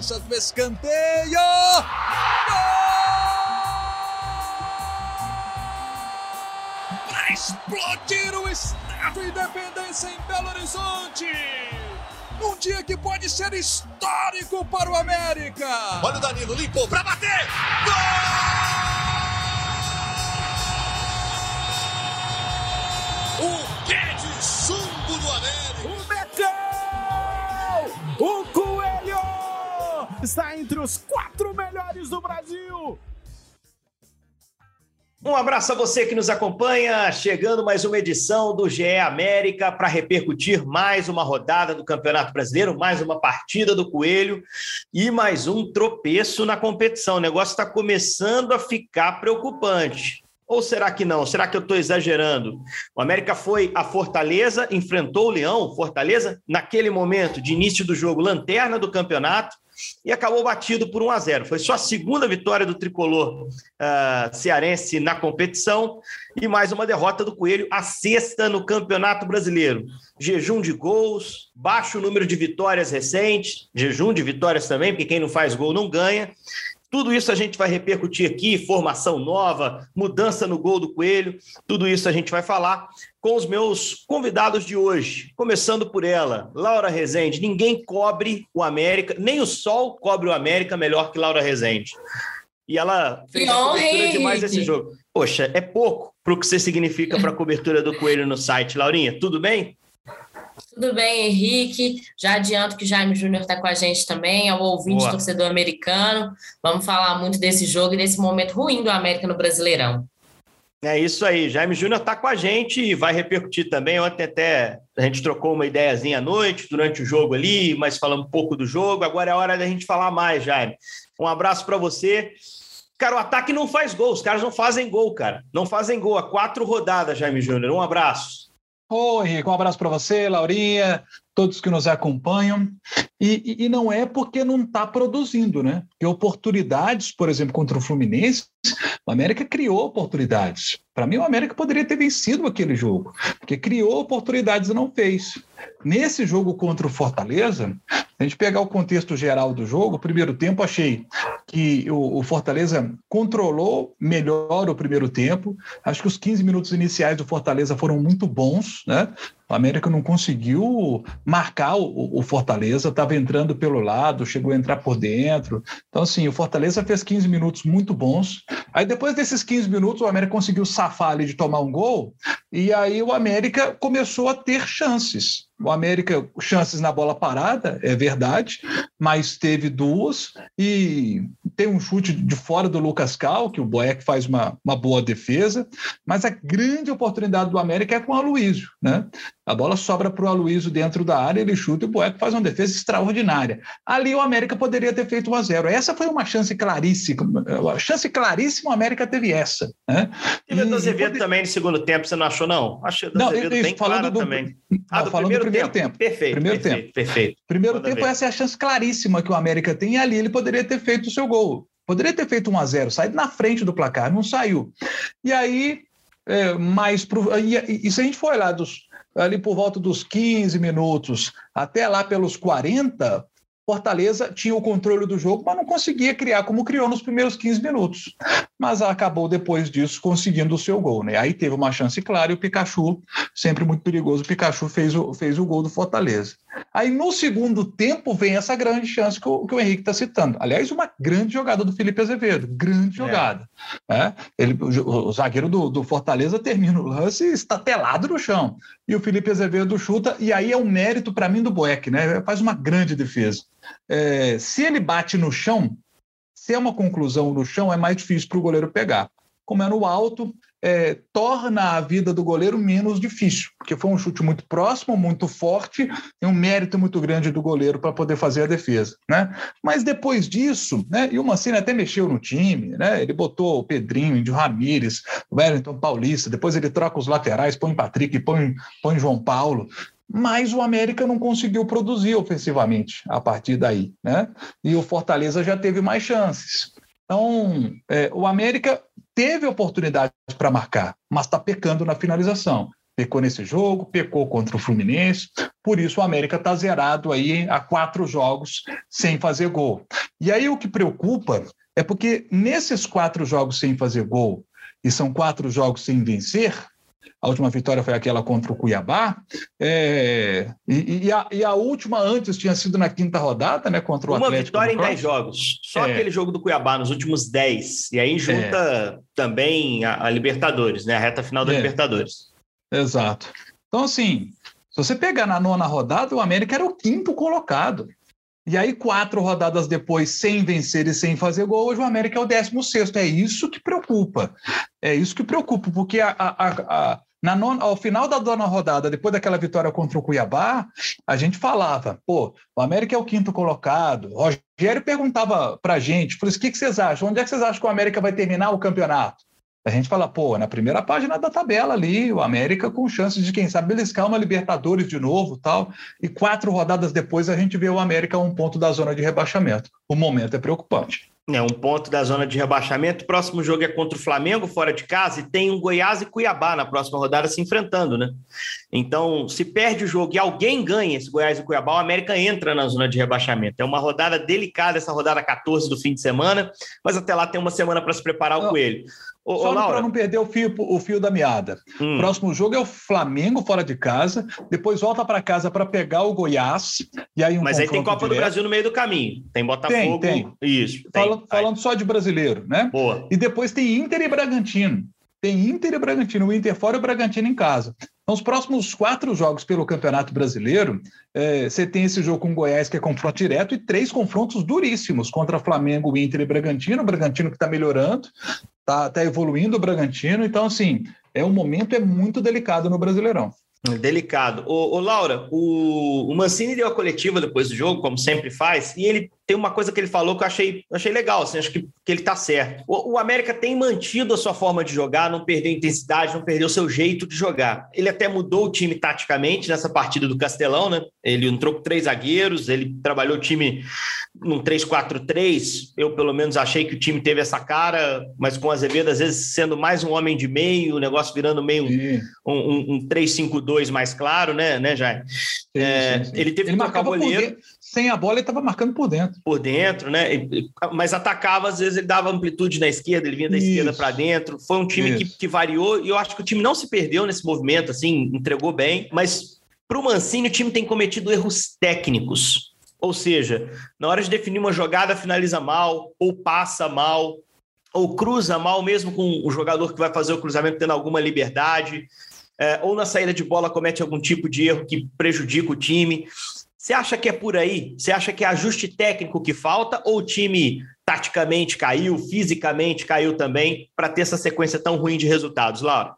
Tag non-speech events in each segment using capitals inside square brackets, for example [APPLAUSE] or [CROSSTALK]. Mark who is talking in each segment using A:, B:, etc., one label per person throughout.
A: cobrança do escanteio. Para explodir o Estádio Independência em Belo Horizonte. Um dia que pode ser histórico para o América.
B: Olha o Danilo, limpou para bater. Gol! O pé de chumbo do América.
A: Está entre os quatro melhores do Brasil.
C: Um abraço a você que nos acompanha, chegando mais uma edição do GE América para repercutir mais uma rodada do Campeonato Brasileiro, mais uma partida do Coelho e mais um tropeço na competição. O negócio está começando a ficar preocupante. Ou será que não? Será que eu estou exagerando? O América foi a Fortaleza, enfrentou o Leão, Fortaleza, naquele momento de início do jogo, lanterna do campeonato, e acabou batido por 1 a 0. Foi só a segunda vitória do tricolor uh, cearense na competição e mais uma derrota do Coelho, a sexta no Campeonato Brasileiro. Jejum de gols, baixo número de vitórias recentes, jejum de vitórias também, porque quem não faz gol não ganha. Tudo isso a gente vai repercutir aqui, formação nova, mudança no gol do Coelho, tudo isso a gente vai falar com os meus convidados de hoje. Começando por ela, Laura Rezende. Ninguém cobre o América, nem o sol cobre o América melhor que Laura Rezende. E ela fez a cobertura demais desse jogo. Poxa, é pouco para o que você significa para a cobertura do Coelho no site. Laurinha, tudo bem?
D: Tudo bem, Henrique. Já adianto que Jaime Júnior está com a gente também, é o ouvinte Boa. torcedor americano. Vamos falar muito desse jogo e desse momento ruim do América no Brasileirão.
C: É isso aí, Jaime Júnior está com a gente e vai repercutir também. Ontem até a gente trocou uma ideiazinha à noite, durante o jogo ali, mas falando um pouco do jogo. Agora é a hora da gente falar mais, Jaime. Um abraço para você. Cara, o ataque não faz gol, os caras não fazem gol, cara. Não fazem gol. Há quatro rodadas, Jaime Júnior. Um abraço.
E: Oi, Henrique, um abraço para você, Laurinha, todos que nos acompanham. E, e, e não é porque não está produzindo, né? Porque oportunidades, por exemplo, contra o Fluminense, o América criou oportunidades. Para mim, o América poderia ter vencido aquele jogo, porque criou oportunidades e não fez. Nesse jogo contra o Fortaleza, a gente pegar o contexto geral do jogo, o primeiro tempo achei que o, Fortaleza controlou melhor o primeiro tempo. Acho que os 15 minutos iniciais do Fortaleza foram muito bons, né? O América não conseguiu marcar o, Fortaleza, estava entrando pelo lado, chegou a entrar por dentro. Então, assim, o Fortaleza fez 15 minutos muito bons. Aí, depois desses 15 minutos, o América conseguiu safar ali de tomar um gol, e aí o América começou a ter chances. O América, chances na bola parada, é verdade, mas teve duas e tem um chute de fora do Lucas Cal, que o Boeck faz uma, uma boa defesa, mas a grande oportunidade do América é com o Aloysio, né? A bola sobra para o Aloysio dentro da área, ele chuta e o Boeck faz uma defesa extraordinária. Ali o América poderia ter feito 1 a 0 Essa foi uma chance claríssima. A chance claríssima, o América teve essa. Né?
C: E o Azevedo também no segundo tempo, você não achou, não? Achei
E: do Azevedo bem falando do, também. Ah, do falando primeiro, do primeiro tempo. tempo.
C: Perfeito.
E: Primeiro
C: perfeito,
E: tempo.
C: Perfeito.
E: Primeiro Manda tempo, ver. essa é a chance claríssima que o América tem, e ali ele poderia ter feito o seu gol. Poderia ter feito 1 a 0 saído na frente do placar, não saiu. E aí, é, mais pro, e, e se a gente for olhar dos, ali por volta dos 15 minutos até lá pelos 40, Fortaleza tinha o controle do jogo, mas não conseguia criar como criou nos primeiros 15 minutos. Mas acabou depois disso conseguindo o seu gol. Né? Aí teve uma chance clara e o Pikachu, sempre muito perigoso, o Pikachu fez o, fez o gol do Fortaleza. Aí no segundo tempo vem essa grande chance que o, que o Henrique está citando. Aliás, uma grande jogada do Felipe Azevedo, grande é. jogada. É. Ele, o, o, zagueiro do, do, Fortaleza termina o lance estatelado no chão. E o Felipe Azevedo chuta, e aí é um mérito para mim do Boeck, né? Faz uma grande defesa. É, se ele bate no chão, é uma conclusão no chão, é mais difícil para o goleiro pegar. Como é no alto, é, torna a vida do goleiro menos difícil, porque foi um chute muito próximo, muito forte, tem um mérito muito grande do goleiro para poder fazer a defesa. Né? Mas depois disso, né, e o Mancini até mexeu no time, né? ele botou o Pedrinho, o Ramírez, o Wellington Paulista, depois ele troca os laterais, põe Patrick, põe, põe João Paulo, mas o América não conseguiu produzir ofensivamente a partir daí, né? E o Fortaleza já teve mais chances. Então, é, o América teve oportunidade para marcar, mas está pecando na finalização. Pecou nesse jogo, pecou contra o Fluminense. por isso o América está zerado aí a quatro jogos sem fazer gol. E aí o que preocupa é porque nesses quatro jogos sem fazer gol, e são quatro jogos sem vencer, a última vitória foi aquela contra o Cuiabá, é, e, e, a, e, a, última antes tinha sido na quinta rodada, né, contra o
C: Uma
E: Atlético.
C: Uma vitória em dez jogos, só é. aquele jogo do Cuiabá nos últimos dez, e aí junta é. também a, a, Libertadores, né, a reta final da é. Libertadores.
E: Exato. Então, assim, se você pegar na nona rodada, o América era o quinto colocado. E aí, quatro rodadas depois, sem vencer e sem fazer gol, hoje o América é o décimo sexto. É isso que preocupa. É isso que preocupa, porque a, a, a, na nona, ao final da nona rodada, depois daquela vitória contra o Cuiabá, a gente falava, pô, o América é o quinto colocado. Rogério perguntava pra gente, por isso, o que, que vocês acham? Onde é que vocês acham que o América vai terminar o campeonato? A gente fala, pô, na primeira página da tabela ali, o América com chances de, quem sabe, beliscar uma Libertadores de novo tal. E quatro rodadas depois a gente vê o América a um ponto da zona de rebaixamento. O momento é preocupante.
C: É um ponto da zona de rebaixamento. O próximo jogo é contra o Flamengo, fora de casa, e tem um Goiás e Cuiabá na próxima rodada se enfrentando, né? Então, se perde o jogo e alguém ganha esse Goiás e Cuiabá, o América entra na zona de rebaixamento. É uma rodada delicada, essa rodada 14 do fim de semana, mas até lá tem uma semana para se preparar o Coelho.
E: Ô, Só para não perder o fio, o fio da meada. Hum. Próximo jogo é o Flamengo fora de casa, depois volta para casa para pegar o Goiás. E aí um
C: Mas aí tem Copa direto. do Brasil no meio do caminho. Tem Botafogo.
E: Tem, tem.
C: Isso.
E: Fala, tem. Falando só de brasileiro, né?
C: Boa.
E: E depois tem Inter e Bragantino. Tem Inter e Bragantino, o Inter fora e o Bragantino em casa. Então, os próximos quatro jogos pelo Campeonato Brasileiro, é, você tem esse jogo com o Goiás, que é confronto direto, e três confrontos duríssimos contra Flamengo, Inter e Bragantino. O Bragantino que está melhorando, está tá evoluindo o Bragantino. Então, assim, é um momento é muito delicado no Brasileirão.
C: Delicado. Ô Laura, o, o, Mancini deu a coletiva depois do jogo, como sempre faz, e ele tem uma coisa que ele falou que eu achei, achei legal, assim, acho que, que ele tá certo. O, o, América tem mantido a sua forma de jogar, não perdeu intensidade, não perdeu o seu jeito de jogar. Ele até mudou o time taticamente nessa partida do Castelão, né? Ele entrou com três zagueiros, ele trabalhou o time num 3-4-3. Eu, pelo menos, achei que o time teve essa cara, mas com o Azevedo, às vezes, sendo mais um homem de meio, o negócio virando meio um, um, um 3-5-2 mais claro, né, né Jair?
E: É, ele teve ele que marcava goleiro. Sem a bola, ele estava marcando por dentro.
C: Por dentro, né? Mas atacava, às vezes, ele dava amplitude na esquerda, ele vinha da Isso. esquerda para dentro. Foi um time que, que variou, e eu acho que o time não se perdeu nesse movimento, assim, entregou bem, mas para o Mancini, o time tem cometido erros técnicos ou seja, na hora de definir uma jogada, finaliza mal, ou passa mal, ou cruza mal, mesmo com o jogador que vai fazer o cruzamento tendo alguma liberdade, é, ou na saída de bola comete algum tipo de erro que prejudica o time. Você acha que é por aí? Você acha que é ajuste técnico que falta, ou o time taticamente caiu, fisicamente caiu também, para ter essa sequência tão ruim de resultados, Laura?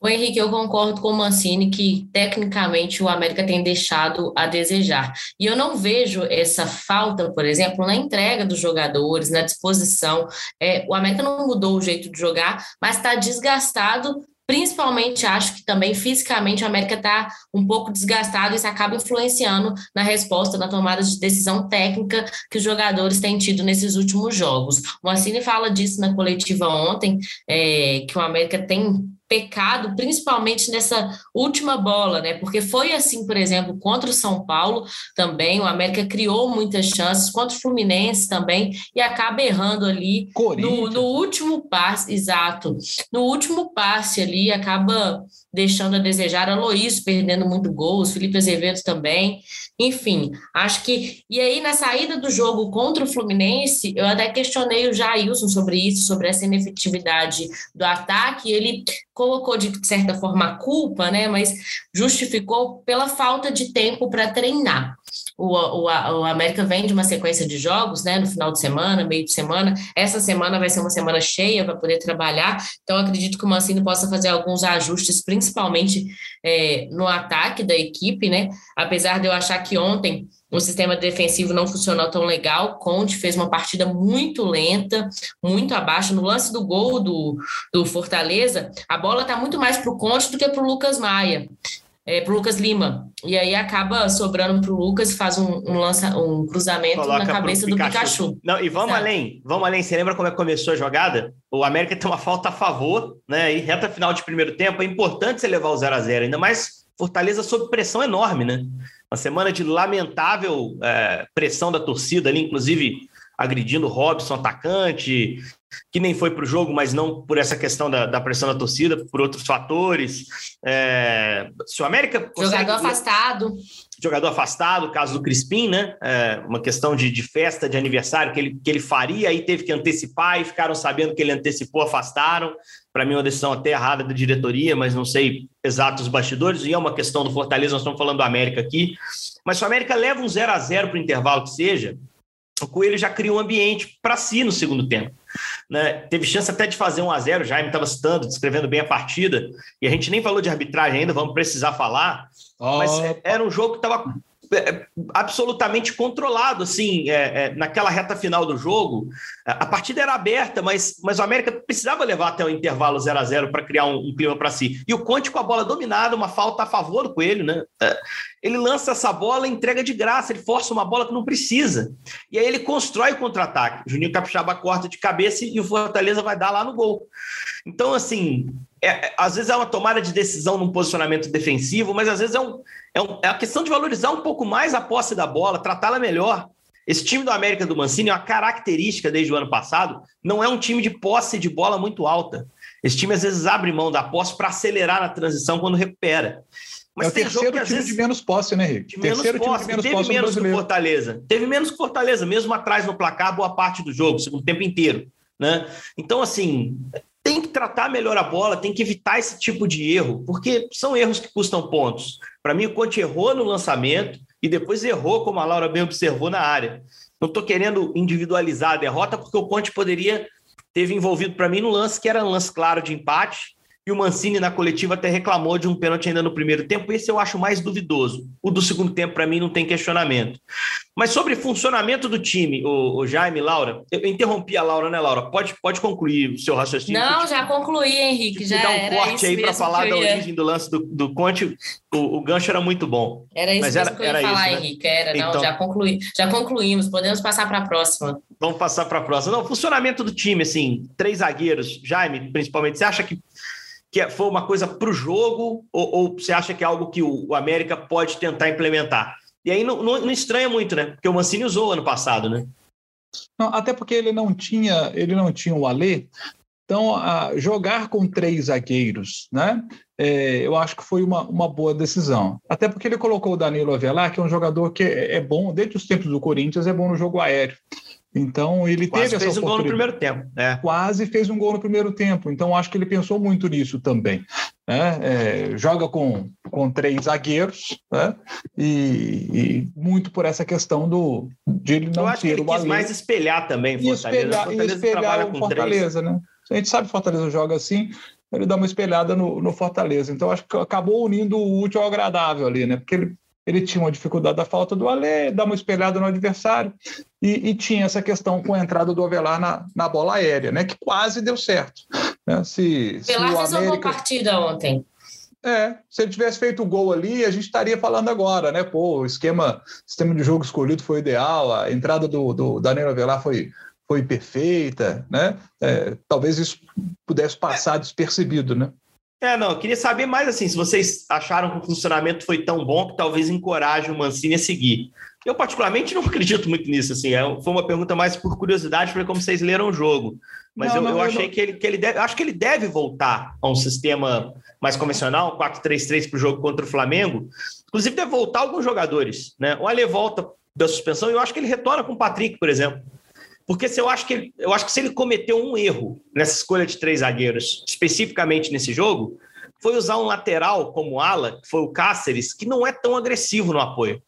D: O Henrique, eu concordo com o Mancini que, tecnicamente, o América tem deixado a desejar. E eu não vejo essa falta, por exemplo, na entrega dos jogadores, na disposição. É, o América não mudou o jeito de jogar, mas está desgastado Principalmente, acho que também fisicamente o América está um pouco desgastado e isso acaba influenciando na resposta, na tomada de decisão técnica que os jogadores têm tido nesses últimos jogos. O Mancini fala disso na coletiva ontem, é, que o América tem pecado, principalmente nessa última bola, né? Porque foi assim, por exemplo, contra o São Paulo também, o América criou muitas chances, contra o Fluminense também, e acaba errando ali no, no, último passe, exato. No último passe ali, acaba deixando a desejar. A Loís perdendo muito gols, Felipe Azevedo também. Enfim, acho que. E aí, na saída do jogo contra o Fluminense, eu até questionei o Jailson sobre isso, sobre essa inefetividade do ataque. Ele colocou, de certa forma, a culpa, né? Mas justificou pela falta de tempo para treinar. O, o, o, América vem de uma sequência de jogos, né, no final de semana, meio de semana. Essa semana vai ser uma semana cheia para poder trabalhar, então acredito que o Mancini possa fazer alguns ajustes, principalmente é, no ataque da equipe, né? Apesar de eu achar que ontem o sistema defensivo não funcionou tão legal. Conte fez uma partida muito lenta, muito abaixo. No lance do gol do, do Fortaleza, a bola está muito mais para o Conte do que para o Lucas Maia é, para o Lucas Lima. E aí acaba sobrando para o Lucas faz um, um, lança, um cruzamento Coloca na cabeça do Pikachu.
C: Não, e vamos Exato. além, vamos além. Você lembra como é que começou a jogada? O América tem uma falta a favor, né? E reta final de primeiro tempo, é importante você levar o 0 a 0 ainda mais Fortaleza sob pressão enorme, né? Uma semana de lamentável é, pressão da torcida ali, inclusive agredindo o Robson, atacante, que nem foi para o jogo, mas não por essa questão da, da, pressão da torcida, por outros fatores. É, se o América.
D: Consegue... Jogador afastado.
C: Jogador afastado, caso do Crispim, né? É, uma questão de, de, festa de aniversário que ele, que ele faria, aí teve que antecipar e ficaram sabendo que ele antecipou, afastaram. Para mim, uma decisão até errada da diretoria, mas não sei exatos bastidores, e é uma questão do Fortaleza, nós estamos falando do América aqui. Mas se o América leva um 0 a 0 para o intervalo que seja, o Coelho já criou um ambiente para si no segundo tempo. Né? Teve chance até de fazer um a 0 Jaime estava citando, descrevendo bem a partida, e a gente nem falou de arbitragem ainda, vamos precisar falar, oh. mas era um jogo que estava absolutamente controlado, assim, é, é, naquela reta final do jogo. A partida era aberta, mas, mas o América precisava levar até o intervalo 0 a 0 para criar um, um clima para si. E o Conte com a bola dominada, uma falta a favor do Coelho, né? É, ele lança essa bola entrega de graça, ele força uma bola que não precisa. E aí ele constrói o contra-ataque. Juninho Capixaba corta de cabeça e o Fortaleza vai dar lá no gol. Então, assim, é, é, às vezes é uma tomada de decisão num posicionamento defensivo, mas às vezes é, um, é, um, é a questão de valorizar um pouco mais a posse da bola, tratá-la melhor. Esse time do América do Mancini é uma característica desde o ano passado, não é um time de posse de bola muito alta. Esse time às vezes abre mão da posse para acelerar na transição quando recupera.
E: Mas é o terceiro time vezes, de menos posse, né, Henrique?
C: De menos terceiro posse, time de menos teve posse menos que Fortaleza. Teve menos que Fortaleza, mesmo atrás no placar, boa parte do jogo, segundo tempo inteiro. Né? Então, assim, tem que tratar melhor a bola, tem que evitar esse tipo de erro, porque são erros que custam pontos. Para mim, o Conte errou no lançamento e depois errou, como a Laura bem observou, na área. Não estou querendo individualizar a derrota, porque o Conte poderia ter envolvido para mim no lance que era um lance claro de empate, e o Mancini na coletiva até reclamou de um pênalti ainda no primeiro tempo. Esse eu acho mais duvidoso. O do segundo tempo, para mim, não tem questionamento. Mas sobre funcionamento do time, o, o, Jaime, Laura, eu interrompi a Laura, né, Laura? Pode, pode concluir o seu raciocínio.
D: Não, já concluí, Henrique. Já
C: dar um corte aí para falar da origem do lance do, do Conte. O, o, gancho era muito bom.
D: Era isso Mas era, que eu ia era falar, isso, né? Henrique. Era, não, então... já, concluí, já concluímos. Podemos passar para a próxima.
C: Vamos passar para a próxima. Não, funcionamento do time, assim, três zagueiros, Jaime, principalmente. Você acha que que é, foi uma coisa para o jogo ou, ou, você acha que é algo que o, América pode tentar implementar? E aí não, não, não, estranha muito, né? Porque o Mancini usou ano passado, né?
E: Não, até porque ele não tinha, ele não tinha o Alê. Então, jogar com três zagueiros, né? É, eu acho que foi uma, uma boa decisão. Até porque ele colocou o Danilo Avelar, que é um jogador que é, é bom, desde os tempos do Corinthians, é bom no jogo aéreo. Então ele
C: Quase
E: teve
C: fez essa um gol no primeiro tempo.
E: É. Quase fez um gol no primeiro tempo. Então acho que ele pensou muito nisso também. Né? É, joga com, com três zagueiros né? e, e, muito por essa questão do de ele não
C: Eu acho
E: ter
C: que ele quis mais espelhar também
E: Fortaleza. Espelhar, Fortaleza espelhar o Fortaleza, três. né? A gente sabe que Fortaleza joga assim, ele dá uma espelhada no, no Fortaleza. Então acho que acabou unindo o útil ao agradável ali, né? Porque ele ele tinha uma dificuldade da falta do Alê, dá uma espelhada no adversário, e, e, tinha essa questão com a entrada do Avelar na, na bola aérea, né? Que quase deu certo. Né? Se,
D: se Avelar fez América... uma boa partida ontem.
E: É, se ele tivesse feito o gol ali, a gente estaria falando agora, né? Pô, o esquema, sistema de jogo escolhido foi ideal, a entrada do, do Danilo Avelar foi, foi perfeita, né? É, talvez isso pudesse passar despercebido, né?
C: É, não, eu queria saber mais assim, se vocês acharam que o funcionamento foi tão bom que talvez encoraje o Mancini a seguir. Eu, particularmente, não [LAUGHS] acredito muito nisso, assim, é, foi uma pergunta mais por curiosidade, para como vocês leram o jogo. Mas não, eu, não, eu, achei não... que ele, que ele deve, acho que ele deve voltar a um sistema mais convencional, 4-3-3 para o jogo contra o Flamengo. Inclusive, deve voltar alguns jogadores, né? O Ale volta da suspensão e eu acho que ele retorna com o Patrick, por exemplo. Porque se eu acho que ele, eu acho que se ele cometeu um erro nessa escolha de três zagueiros, especificamente nesse jogo, foi usar um lateral como ala, que foi o Cáceres, que não é tão agressivo no apoio.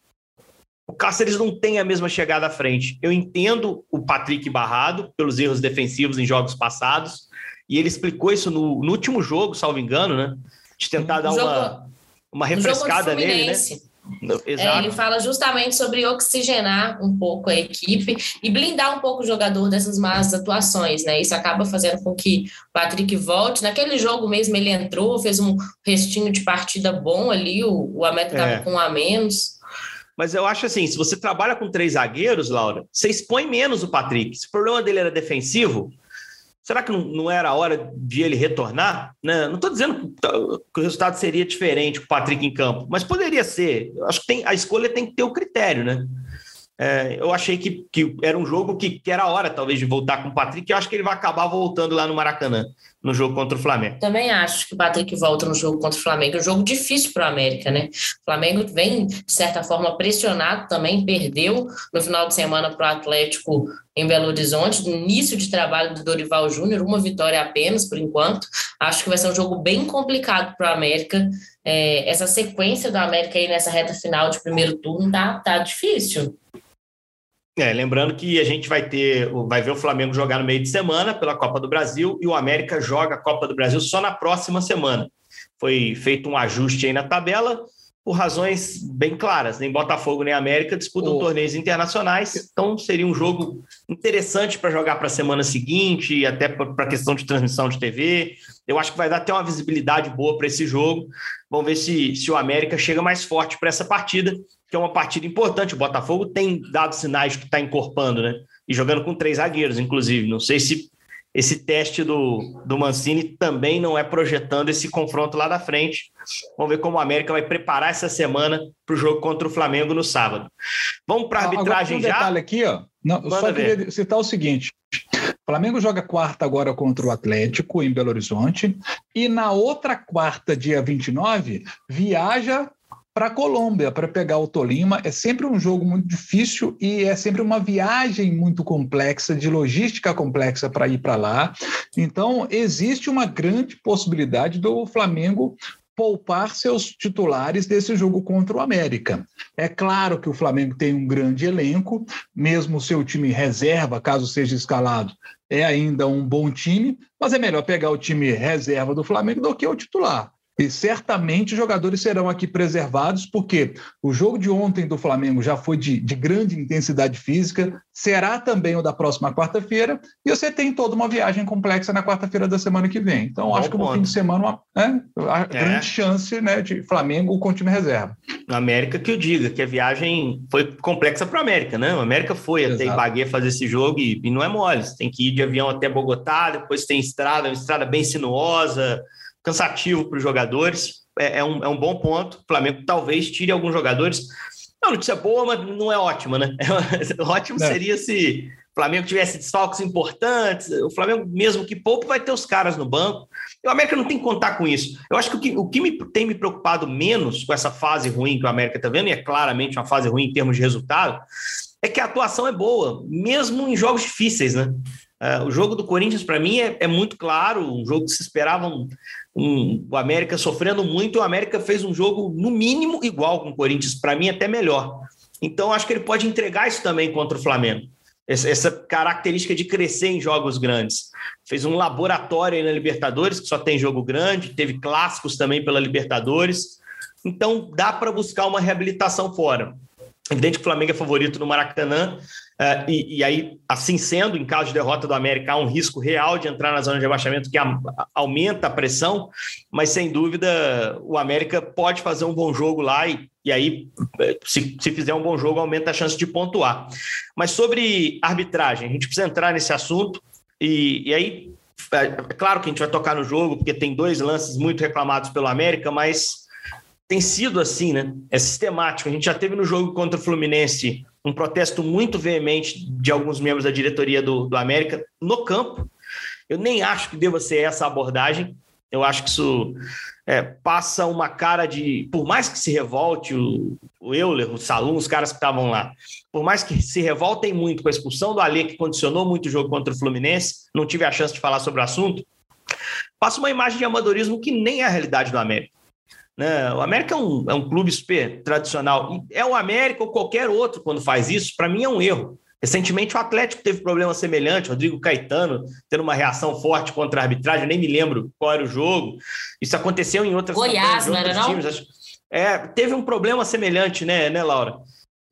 C: O Cáceres não tem a mesma chegada à frente. Eu entendo o Patrick barrado pelos erros defensivos em jogos passados, e ele explicou isso no, no último jogo, salvo engano, né? De tentar dar uma, uma refrescada nele, né?
D: É, ele fala justamente sobre oxigenar um pouco a equipe e blindar um pouco o jogador dessas más atuações, né? Isso acaba fazendo com que o Patrick volte. Naquele jogo mesmo ele entrou, fez um restinho de partida bom ali, o, o América estava é. com um a menos.
C: Mas eu acho assim, se você trabalha com três zagueiros, Laura, você expõe menos o Patrick. Se o problema dele era defensivo, Será que não, era a hora de ele retornar? Né? Não estou dizendo que o resultado seria diferente com o Patrick em campo, mas poderia ser. Acho que tem, a escolha tem que ter o critério, né? É, eu achei que, que era um jogo que, que era hora, talvez, de voltar com o Patrick. Eu acho que ele vai acabar voltando lá no Maracanã, no jogo contra o Flamengo.
D: Também acho que o Patrick volta no jogo contra o Flamengo. É um jogo difícil para o América, né? O Flamengo vem, de certa forma, pressionado também, perdeu no final de semana para o Atlético em Belo Horizonte, no início de trabalho do Dorival Júnior, uma vitória apenas por enquanto. Acho que vai ser um jogo bem complicado para o América. É, essa sequência do América aí nessa reta final de primeiro turno tá, tá difícil.
C: É, lembrando que a gente vai ter, vai ver o Flamengo jogar no meio de semana pela Copa do Brasil e o América joga a Copa do Brasil só na próxima semana. Foi feito um ajuste aí na tabela por razões bem claras. Nem Botafogo nem América disputam oh. torneios internacionais, então seria um jogo interessante para jogar para a semana seguinte e até para a questão de transmissão de TV. Eu acho que vai dar até uma visibilidade boa para esse jogo. Vamos ver se, se o América chega mais forte para essa partida que é uma partida importante. O Botafogo tem dado sinais que está encorpando, né? E jogando com três zagueiros, inclusive. Não sei se esse teste do, do Mancini também não é projetando esse confronto lá da frente. Vamos ver como o América vai preparar essa semana para o jogo contra o Flamengo no sábado. Vamos para a arbitragem
E: um já. detalhe aqui, ó. Não, eu só ver. queria citar o seguinte: o Flamengo joga quarta agora contra o Atlético em Belo Horizonte e na outra quarta, dia 29, viaja para a Colômbia, para pegar o Tolima. É sempre um jogo muito difícil e é sempre uma viagem muito complexa, de logística complexa para ir para lá. Então, existe uma grande possibilidade do Flamengo poupar seus titulares desse jogo contra o América. É claro que o Flamengo tem um grande elenco, mesmo o seu time reserva, caso seja escalado, é ainda um bom time, mas é melhor pegar o time reserva do Flamengo do que o titular. E certamente os jogadores serão aqui preservados, porque o jogo de ontem do Flamengo já foi de, de grande intensidade física, será também o da próxima quarta-feira, e você tem toda uma viagem complexa na quarta-feira da semana que vem. Então, Bom acho que no fim de semana, uma, né, a é. grande chance né, de Flamengo com time reserva.
C: Na América que eu diga, que a viagem foi complexa para a América, né? O América foi Exato. até Ibagué fazer esse jogo e, e não é mole. Você tem que ir de avião até Bogotá, depois tem estrada, uma estrada bem sinuosa, cansativo para os jogadores. É, é, um, é um bom ponto. O Flamengo talvez tire alguns jogadores. É uma notícia boa, mas não é ótima, né? [LAUGHS] É, ótimo é. seria se o Flamengo tivesse desfalques importantes. O Flamengo, mesmo que pouco, vai ter os caras no banco. E o América não tem que contar com isso. Eu acho que o que, o que me, tem me preocupado menos com essa fase ruim que o América está vendo, e é claramente uma fase ruim em termos de resultado, é que a atuação é boa, mesmo em jogos difíceis, né? Uh, o jogo do Corinthians, para mim, é, é, muito claro, um jogo que se esperava um, um, o América sofrendo muito, o América fez um jogo, no mínimo, igual com o Corinthians, para mim, até melhor. Então, acho que ele pode entregar isso também contra o Flamengo. Essa, essa característica de crescer em jogos grandes. Fez um laboratório aí na Libertadores, que só tem jogo grande, teve clássicos também pela Libertadores. Então, dá para buscar uma reabilitação fora. Evidente que o Flamengo é favorito no Maracanã, uh, e, e, aí, assim sendo, em caso de derrota do América, há um risco real de entrar na zona de rebaixamento que a, aumenta a pressão, mas sem dúvida o América pode fazer um bom jogo lá e, e aí, eh, se, se fizer um bom jogo, aumenta a chance de pontuar. Mas sobre arbitragem, a gente precisa entrar nesse assunto, e, e aí, é, é claro que a gente vai tocar no jogo, porque tem dois lances muito reclamados pelo América, mas tem sido assim, né? É sistemático. A gente já teve no jogo contra o Fluminense um protesto muito veemente de alguns membros da diretoria do, do América no campo. Eu nem acho que deva ser essa abordagem. Eu acho que isso é, passa uma cara de. Por mais que se revolte o, o Euler, o Salum, os caras que estavam lá, por mais que se revoltem muito com a expulsão do Alê, que condicionou muito o jogo contra o Fluminense, não tive a chance de falar sobre o assunto, passa uma imagem de amadorismo que nem é a realidade do América. Né? O América é um, é um clube super tradicional. É o América ou qualquer outro quando faz isso, para mim é um erro. Recentemente o Atlético teve problema semelhante, Rodrigo Caetano tendo uma reação forte contra a arbitragem, nem me lembro qual era o jogo. Isso aconteceu em outras
D: Goiás, não era
C: times. Não? É, teve um problema semelhante, né, né Laura?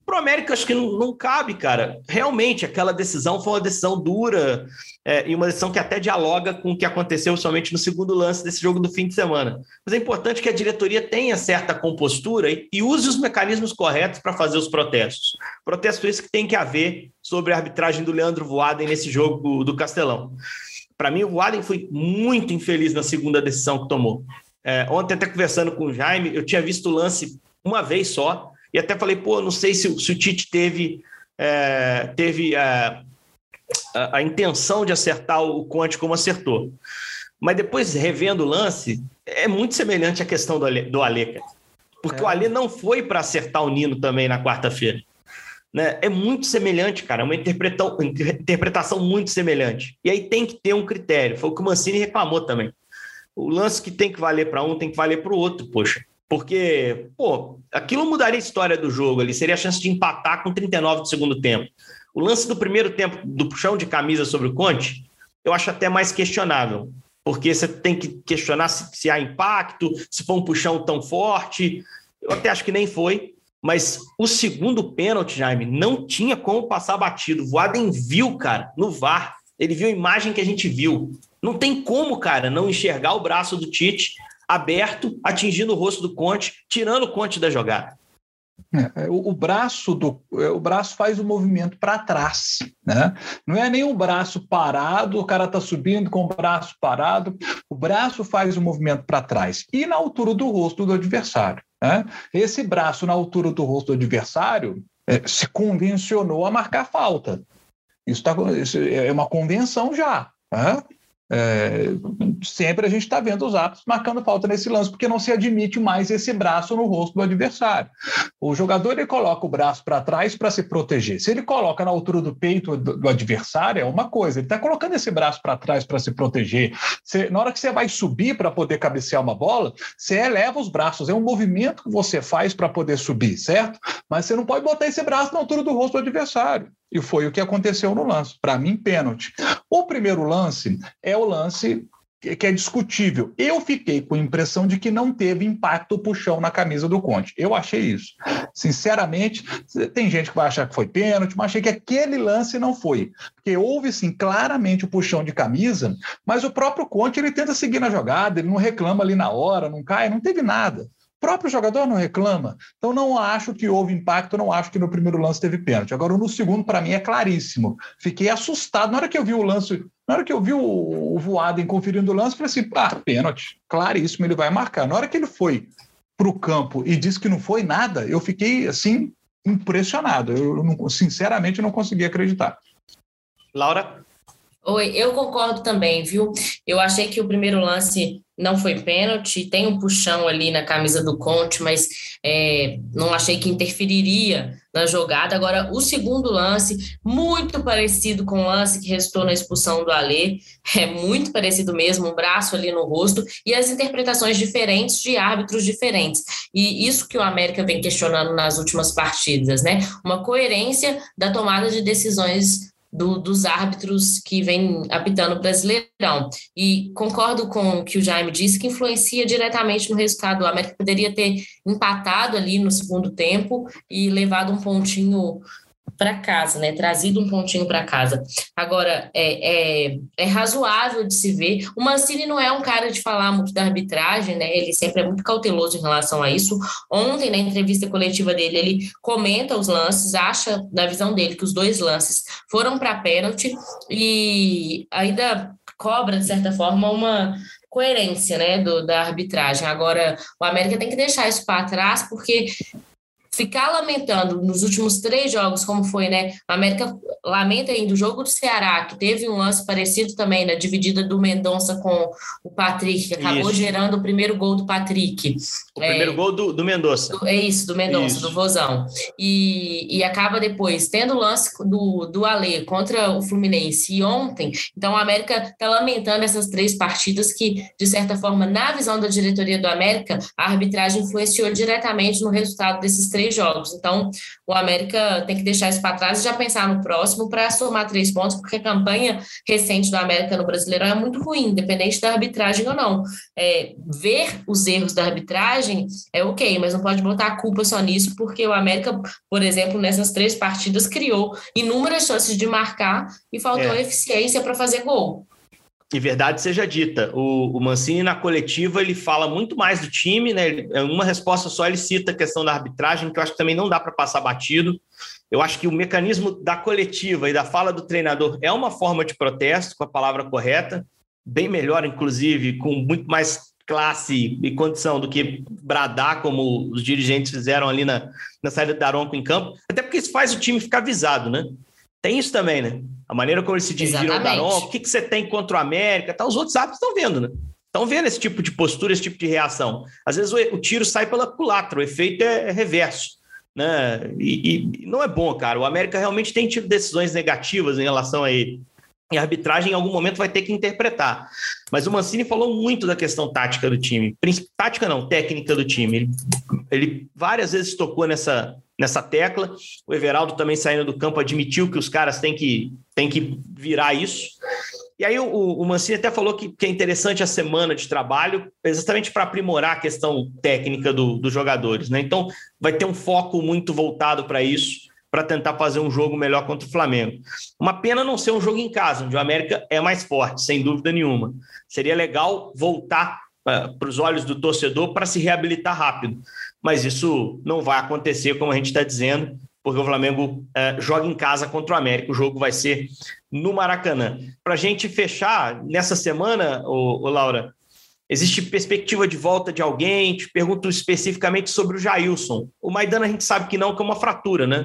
C: Pro América, acho que não, não, cabe, cara. Realmente, aquela decisão foi uma decisão dura é, e uma decisão que até dialoga com o que aconteceu somente no segundo lance desse jogo do fim de semana. Mas é importante que a diretoria tenha certa compostura e, e use os mecanismos corretos para fazer os protestos. Protesto esse que tem que haver sobre a arbitragem do Leandro Voaden nesse jogo do Castelão. para mim, o Adem foi muito infeliz na segunda decisão que tomou. É, ontem, até conversando com o Jaime, eu tinha visto o lance uma vez só, e até falei, pô, não sei se, se o Tite teve, é, teve é, a, a, intenção de acertar o Conte como acertou. Mas depois, revendo o lance, é muito semelhante à questão do Ale, do Ale Porque é. o Ale não foi para acertar o Nino também na quarta-feira. Né? É muito semelhante, cara, é uma interpretação muito semelhante. E aí tem que ter um critério. Foi o que o Mancini reclamou também. O lance que tem que valer para um tem que valer para o outro, poxa. Porque, pô, aquilo mudaria a história do jogo ali, seria a chance de empatar com 39 do segundo tempo. O lance do primeiro tempo do puxão de camisa sobre o Conte, eu acho até mais questionável, porque você tem que questionar se, se há impacto, se foi um puxão tão forte. Eu até acho que nem foi, mas o segundo pênalti, Jaime, não tinha como passar batido. O Voaden viu, cara, no VAR. Ele viu a imagem que a gente viu. Não tem como, cara, não enxergar o braço do Tite aberto, atingindo o rosto do Conte, tirando o Conte da jogada.
E: É, é o, o, braço do é, o braço faz o movimento para trás, né? Não é nem o braço parado, o cara está subindo com o braço parado, o braço faz o movimento para trás e na altura do rosto do adversário. Né? Esse braço na altura do rosto do adversário é, se convencionou a marcar falta. Isso, tá, isso é uma convenção já. Né? É, sempre a gente está vendo os árbitros marcando falta nesse lance, porque não se admite mais esse braço no rosto do adversário. O jogador ele coloca o braço para trás para se proteger. Se ele coloca na altura do peito do, do adversário, é uma coisa. Ele está colocando esse braço para trás para se proteger. Na hora que você vai subir para poder cabecear uma bola, você eleva os braços. É um movimento que você faz para poder subir, certo? Mas você não pode botar esse braço na altura do rosto do adversário. E foi o que aconteceu no lance. Para mim, pênalti. O primeiro lance é o lance que é discutível. Eu fiquei com a impressão de que não teve impacto o puxão na camisa do Conte. Eu achei isso. Sinceramente, tem gente que vai achar que foi pênalti, mas achei que aquele lance não foi. Porque houve, sim, claramente o puxão de camisa, mas o próprio Conte ele tenta seguir na jogada, ele não reclama ali na hora, não cai, não teve nada próprio jogador não reclama. Então, não acho que houve impacto, não acho que no primeiro lance teve pênalti. Agora, no segundo, para mim, é claríssimo. Fiquei assustado. Na hora que eu vi o lance, na hora que eu vi o, o Voaden conferindo o lance, falei assim: ah, pênalti, claríssimo, ele vai marcar. Na hora que ele foi para o campo e disse que não foi nada, eu fiquei assim, impressionado. Eu, não, sinceramente, não consegui acreditar.
C: Laura?
D: Oi, eu concordo também, viu? Eu achei que o primeiro lance não foi pênalti, tem um puxão ali na camisa do Conte, mas é, não achei que interferiria na jogada. Agora, o segundo lance, muito parecido com o lance que restou na expulsão do Alê, é muito parecido mesmo, um braço ali no rosto, e as interpretações diferentes de árbitros diferentes. E isso que o América vem questionando nas últimas partidas, né? Uma coerência da tomada de decisões do, dos árbitros que vem apitando o Brasileirão. E concordo com o que o Jaime disse, que influencia diretamente no resultado. O América poderia ter empatado ali no segundo tempo e levado um pontinho para casa, né? Trazido um pontinho para casa. Agora, é, é, é, razoável de se ver. O Mancini não é um cara de falar muito da arbitragem, né? Ele sempre é muito cauteloso em relação a isso. Ontem, na entrevista coletiva dele, ele comenta os lances, acha, na visão dele, que os dois lances foram para pênalti e ainda cobra, de certa forma, uma coerência né, do, da arbitragem. Agora, o América tem que deixar isso para trás, porque ficar lamentando nos últimos três jogos, como foi, né? A América lamenta ainda o jogo do Ceará, que teve um lance parecido também na dividida do Mendonça com o Patrick, que acabou isso. gerando o primeiro gol do Patrick.
C: O é, primeiro gol do, do Mendonça.
D: é isso, do Mendonça, isso. do Vozão. E, e acaba depois tendo o lance do, do Alê contra o Fluminense e ontem. Então, a América está lamentando essas três partidas que, de certa forma, na visão da diretoria do América, a arbitragem influenciou diretamente no resultado desses três três jogos. Então, o América tem que deixar isso para trás e já pensar no próximo para somar três pontos, porque a campanha recente do América no Brasileirão é muito ruim, independente da arbitragem ou não. É, ver os erros da arbitragem é ok, mas não pode botar a culpa só nisso, porque o América, por exemplo, nessas três partidas criou inúmeras chances de marcar e faltou é. eficiência para fazer gol.
C: E verdade seja dita, o, o, Mancini na coletiva ele fala muito mais do time, né? Em uma resposta só ele cita a questão da arbitragem, que eu acho que também não dá para passar batido. Eu acho que o mecanismo da coletiva e da fala do treinador é uma forma de protesto, com a palavra correta, bem melhor, inclusive, com muito mais classe e condição do que bradar, como os dirigentes fizeram ali na, na saída do Daronco em campo, até porque isso faz o time ficar visado, né? Tem isso também, né? A maneira como eles se dirigiram ao Daronco, o que, que você tem contra o América, tá? os outros árbitros estão vendo, né? Estão vendo esse tipo de postura, esse tipo de reação. Às vezes o, o tiro sai pela culatra, o efeito é, é reverso. Né? E, e, não é bom, cara. O América realmente tem tido decisões negativas em relação a ele. E a arbitragem, em algum momento, vai ter que interpretar. Mas o Mancini falou muito da questão tática do time. Tática não, técnica do time. Ele, ele várias vezes tocou nessa, nessa tecla. O Everaldo também saindo do campo admitiu que os caras têm que, têm que virar isso. E aí o, o Mancini até falou que, que, é interessante a semana de trabalho, exatamente para aprimorar a questão técnica do, dos jogadores. Né? Então vai ter um foco muito voltado para isso para tentar fazer um jogo melhor contra o Flamengo. Uma pena não ser um jogo em casa, onde o América é mais forte, sem dúvida nenhuma. Seria legal voltar para os olhos do torcedor para se reabilitar rápido. Mas isso não vai acontecer, como a gente está dizendo, porque o Flamengo uh, joga em casa contra o América. O jogo vai ser no Maracanã. Para a gente fechar, nessa semana, ô, ô Laura, Existe perspectiva de volta de alguém? Te pergunto especificamente sobre o Jailson. O Maidana a gente sabe que não, que é uma fratura, né?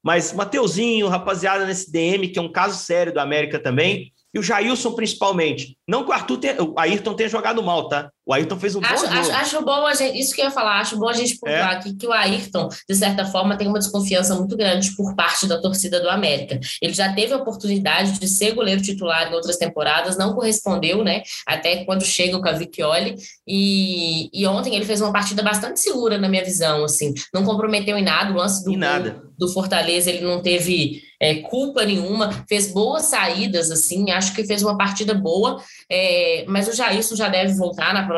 C: Mas Mateuzinho, rapaziada nesse DM, que é um caso sério do América também, e o Jailson principalmente. Não que o Arthur tenha, o Ayrton tenha jogado mal, tá? O Ayrton fez um
D: acho,
C: bom.
D: Acho, acho bom a gente, isso que eu ia falar, acho bom a gente pontuar é. aqui que o Ayrton, de certa forma, tem uma desconfiança muito grande por parte da torcida do América. Ele já teve a oportunidade de ser goleiro titular em outras temporadas, não correspondeu, né? Até quando chega o Cavicchioli. E, e ontem ele fez uma partida bastante segura, na minha visão, assim. Não comprometeu em nada, o lance do, do Fortaleza, ele não teve é, culpa nenhuma, fez boas saídas, assim, acho que fez uma partida boa, é, mas o Jailson já deve voltar na próxima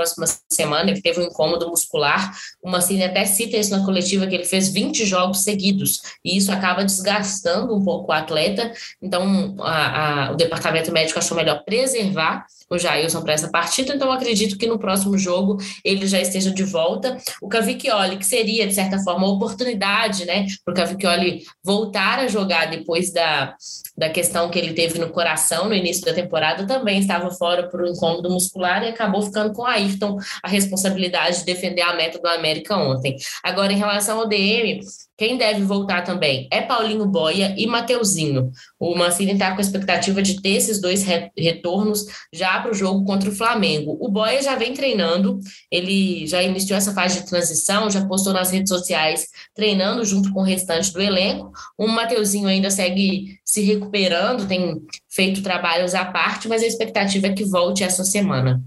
D: semana, ele teve um incômodo muscular, o Mancini até cita isso na coletiva, que ele fez 20 jogos seguidos, e isso acaba desgastando um pouco o atleta, então a, a, o departamento médico achou melhor preservar o Jailson para essa partida, então acredito que no próximo jogo ele já esteja de volta. O Cavicchioli, que seria, de certa forma, uma oportunidade, né, para o Cavicchioli voltar a jogar depois da, da questão que ele teve no coração no início da temporada, também estava fora por um incômodo muscular e acabou ficando com a Ayrton a responsabilidade de defender a meta do América ontem. Agora, em relação ao DM, quem deve voltar também é Paulinho Boia e Mateuzinho. O Mancini está com a expectativa de ter esses dois retornos já para o jogo contra o Flamengo. O Boia já vem treinando, ele já iniciou essa fase de transição, já postou nas redes sociais treinando junto com o restante do elenco. O Mateuzinho ainda segue se recuperando, tem feito trabalhos à parte, mas a expectativa é que volte essa semana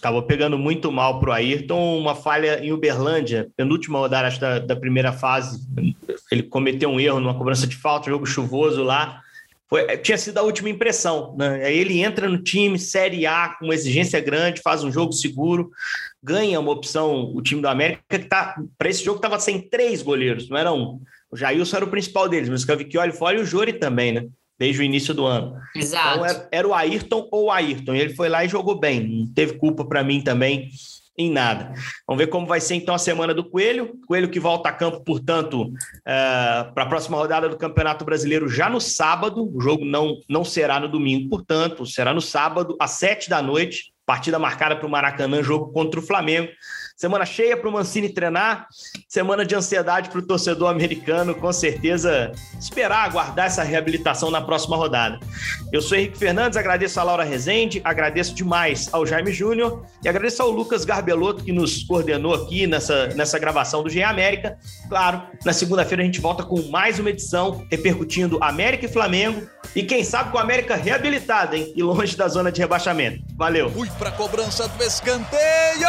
C: acabou pegando muito mal para o Ayrton, uma falha em Uberlândia, penúltima rodada da, da, primeira fase. Ele cometeu um erro numa cobrança de falta, jogo chuvoso lá. Foi, tinha sido a última impressão. Né? Aí ele entra no time, Série A, com uma exigência grande, faz um jogo seguro, ganha uma opção, o time do América, que tá, para esse jogo estava sem três goleiros, não era um. O Jailson era o principal deles, mas o Cavicchioli fora e o Jori também, né? Desde o início do ano.
D: Exato.
C: Então era, era o Ayrton ou o Ayrton, e ele foi lá e jogou bem, não teve culpa para mim também em nada. Vamos ver como vai ser então a semana do Coelho. Coelho que volta a campo, portanto, uh, para a próxima rodada do Campeonato Brasileiro já no sábado. O jogo não, não será no domingo, portanto, será no sábado, às sete da noite. Partida marcada para o Maracanã, jogo contra o Flamengo. Semana cheia para o Mancini treinar, semana de ansiedade para o torcedor americano, com certeza esperar, aguardar essa reabilitação na próxima rodada. Eu sou Henrique Fernandes, agradeço a Laura Rezende, agradeço demais ao Jaime Júnior e agradeço ao Lucas Garbelotto que nos coordenou aqui nessa, nessa gravação do GE América. Claro, na segunda-feira a gente volta com mais uma edição repercutindo América e Flamengo e quem sabe com a América reabilitada, hein? E longe da zona de rebaixamento. Valeu.
A: Fui para cobrança do escanteio.